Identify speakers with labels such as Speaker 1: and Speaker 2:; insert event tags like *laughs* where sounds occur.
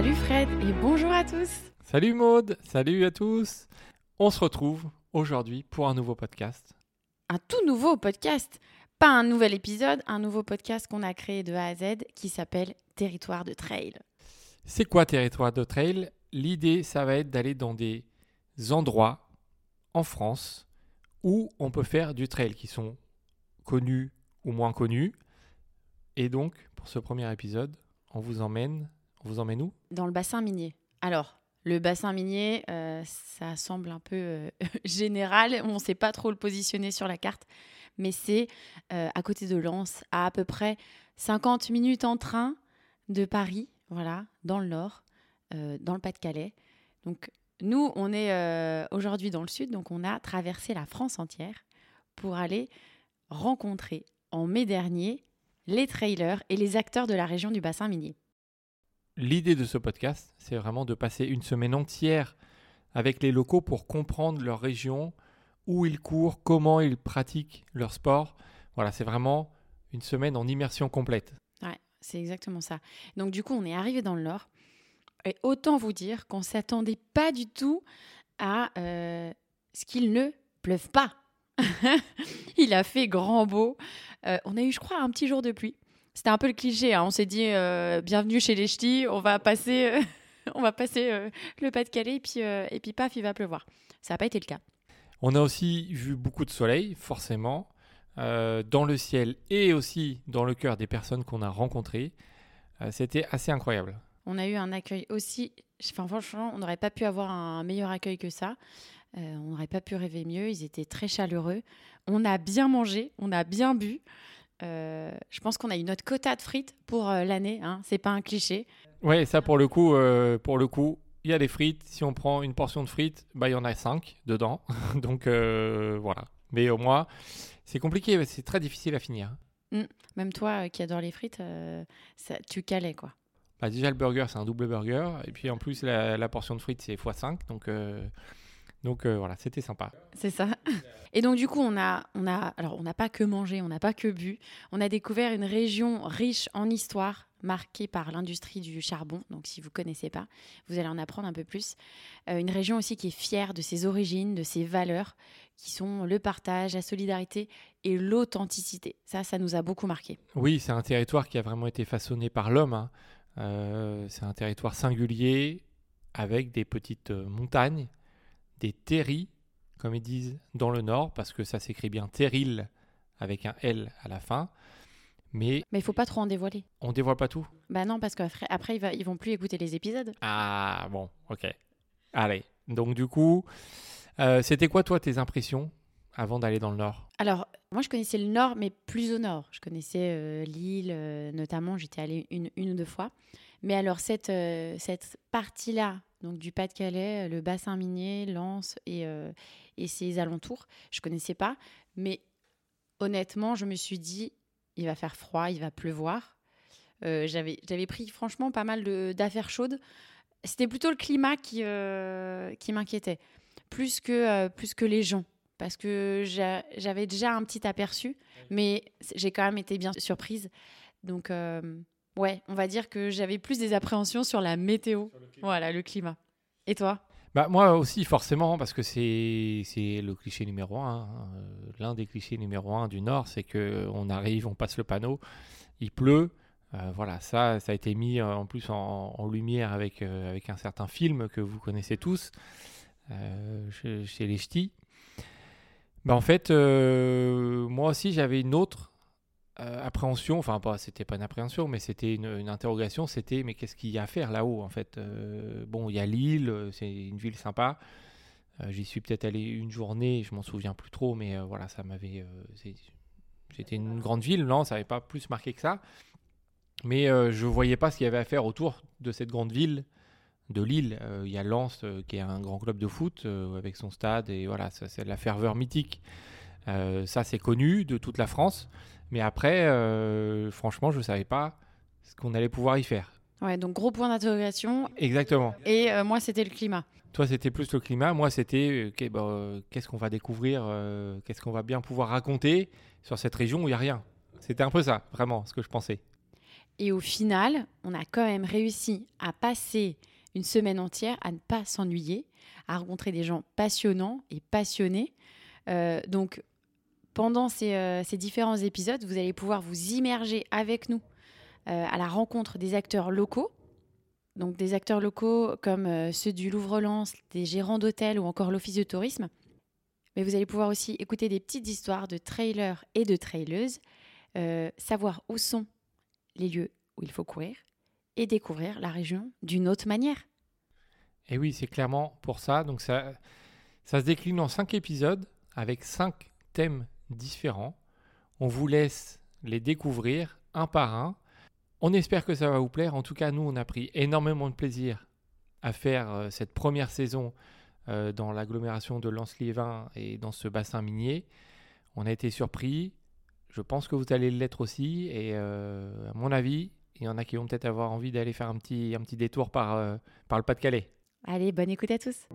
Speaker 1: Salut Fred et bonjour à tous.
Speaker 2: Salut Maude, salut à tous. On se retrouve aujourd'hui pour un nouveau podcast.
Speaker 1: Un tout nouveau podcast. Pas un nouvel épisode, un nouveau podcast qu'on a créé de A à Z qui s'appelle Territoire de Trail.
Speaker 2: C'est quoi Territoire de Trail? L'idée, ça va être d'aller dans des endroits en France où on peut faire du trail qui sont connus ou moins connus. Et donc, pour ce premier épisode, on vous emmène, vous emmène où?
Speaker 1: Dans le bassin minier. Alors, le bassin minier, euh, ça semble un peu euh, *laughs* général. On ne sait pas trop le positionner sur la carte. Mais c'est euh, à côté de Lens, à à peu près 50 minutes en train de Paris, voilà, dans le nord, dans le Pas-de-Calais. Donc, nous, on est aujourd'hui dans le sud, donc on a traversé la France entière pour aller rencontrer en mai dernier les trailers et les acteurs de la région du bassin minier.
Speaker 2: L'idée de ce podcast, c'est vraiment de passer une semaine entière avec les locaux pour comprendre leur région, où ils courent, comment ils pratiquent leur sport. Voilà, c'est vraiment une semaine en immersion complète.
Speaker 1: Ouais, c'est exactement ça. Donc du coup, on est arrivé dans le Nord. Et autant vous dire qu'on ne s'attendait pas du tout à euh, ce qu'il ne pleuve pas. *laughs* Il a fait grand beau. Euh, on a eu, je crois, un petit jour de pluie. C'était un peu le cliché. Hein. On s'est dit, euh, bienvenue chez les ch'tis, on va passer, *laughs* on va passer le Pas-de-Calais et puis, et puis paf, il va pleuvoir. Ça n'a pas été le cas.
Speaker 2: On a aussi vu beaucoup de soleil, forcément, dans le ciel et aussi dans le cœur des personnes qu'on a rencontrées. C'était assez incroyable.
Speaker 1: On a eu un accueil aussi. Enfin, franchement, on n'aurait pas pu avoir un meilleur accueil que ça. Euh, on n'aurait pas pu rêver mieux. Ils étaient très chaleureux. On a bien mangé, on a bien bu. Euh, je pense qu'on a eu notre quota de frites pour euh, l'année. Hein. C'est pas un cliché.
Speaker 2: Ouais, ça pour le coup, pour le coup, il y a des frites. Si on prend une portion de frites, bah il y en a cinq dedans. *laughs* Donc voilà. Mais au moins, c'est compliqué. C'est très difficile à finir.
Speaker 1: Mmh. Même toi qui adore les frites, ça, tu calais quoi.
Speaker 2: Bah, déjà, le burger, c'est un double burger. Et puis en plus, la, portion de frites, c'est x5. Donc, euh, donc euh, voilà, c'était sympa.
Speaker 1: C'est ça. *laughs* Et donc, du coup, on a, on a, alors, on n'a pas que mangé, on n'a pas que bu. On a découvert une région riche en histoire, marquée par l'industrie du charbon. Donc, si vous ne connaissez pas, vous allez en apprendre un peu plus. Euh, une région aussi qui est fière de ses origines, de ses valeurs, qui sont le partage, la solidarité et l'authenticité. Ça, ça nous a beaucoup marqué.
Speaker 2: Oui, c'est un territoire qui a vraiment été façonné par l'homme. Hein. Euh, c'est un territoire singulier avec des petites euh, montagnes, des terris, comme ils disent dans le nord, parce que ça s'écrit bien terril avec un L à la fin. Mais
Speaker 1: mais il faut pas trop en dévoiler.
Speaker 2: On dévoile pas tout.
Speaker 1: Bah non, parce qu'après après ils, va, ils vont plus écouter les épisodes.
Speaker 2: Ah bon, ok. Allez. Donc du coup, euh, c'était quoi toi tes impressions avant d'aller dans le nord?
Speaker 1: Alors, moi, je connaissais le nord, mais plus au nord. Je connaissais euh, l'île, euh, notamment, j'étais allée une, une, ou deux fois. Mais alors, cette, euh, cette partie-là, donc du Pas-de-Calais, le bassin minier, Lens et, et ses alentours, je connaissais pas. Mais honnêtement, je me suis dit, il va faire froid, il va pleuvoir. J'avais pris franchement pas mal d'affaires chaudes. C'était plutôt le climat qui, qui m'inquiétait, plus, que plus que les gens parce que j'avais déjà un petit aperçu, mais j'ai quand même été bien surprise. Donc, euh, ouais, on va dire que j'avais plus des appréhensions sur la météo. voilà, le climat. Et toi?
Speaker 2: Bah, Moi aussi, forcément, parce que c'est le cliché numéro un. Hein. L'un des clichés numéro un du Nord, c'est qu'on arrive, on passe le panneau, il pleut. Euh, voilà, ça, ça a été mis euh, en plus en, lumière avec, avec un certain film que vous connaissez tous, chez, chez, les Ch'tis. Bah en fait, euh, moi aussi j'avais une autre euh, appréhension, enfin pas, c'était pas une appréhension, mais c'était une, interrogation, c'était mais qu'est-ce qu'il y a à faire là-haut en fait euh, Bon, il y a l'île, c'est une ville sympa. J'y suis peut-être allé une journée, je m'en souviens plus trop, mais voilà, ça m'avait, c'était une grande ville, non, ça n'avait pas plus marqué que ça. Mais je voyais pas ce qu'il y avait à faire autour de cette grande ville de Lille. Euh, il y a Lens euh, qui est un grand club de foot euh, avec son stade et voilà, c'est la ferveur mythique. Ça, c'est connu de toute la France. Mais après, franchement, je ne savais pas ce qu'on allait pouvoir y faire.
Speaker 1: Ouais, donc gros point d'interrogation.
Speaker 2: Exactement.
Speaker 1: Et moi, c'était le climat.
Speaker 2: Toi, c'était plus le climat. Moi, c'était bah, qu'est-ce qu'on va découvrir, qu'est-ce qu'on va bien pouvoir raconter sur cette région où il n'y a rien. C'était un peu ça, vraiment, ce que je pensais.
Speaker 1: Et au final, on a quand même réussi à passer une semaine entière à ne pas s'ennuyer, à rencontrer des gens passionnants et passionnés. Euh, donc, pendant ces, ces, différents épisodes, vous allez pouvoir vous immerger avec nous à la rencontre des acteurs locaux donc des acteurs locaux comme euh, ceux du Louvre-Lens, des gérants d'hôtels ou encore l'Office de tourisme. Mais vous allez pouvoir aussi écouter des petites histoires de trailers et de traileuses, euh, savoir où sont les lieux où il faut courir et découvrir la région d'une autre manière.
Speaker 2: Et oui, c'est clairement pour ça. Donc ça, ça se décline en cinq épisodes avec cinq thèmes différents. On vous laisse les découvrir un par un. On espère que ça va vous plaire. En tout cas, nous, on a pris énormément de plaisir à faire euh, cette première saison euh, dans l'agglomération de Lens-Liévin et dans ce bassin minier. On a été surpris. Je pense que vous allez l'être aussi. Et euh, à mon avis, il y en a qui vont peut-être avoir envie d'aller faire un petit, un petit détour par, par le Pas-de-Calais.
Speaker 1: Allez, bonne écoute à tous.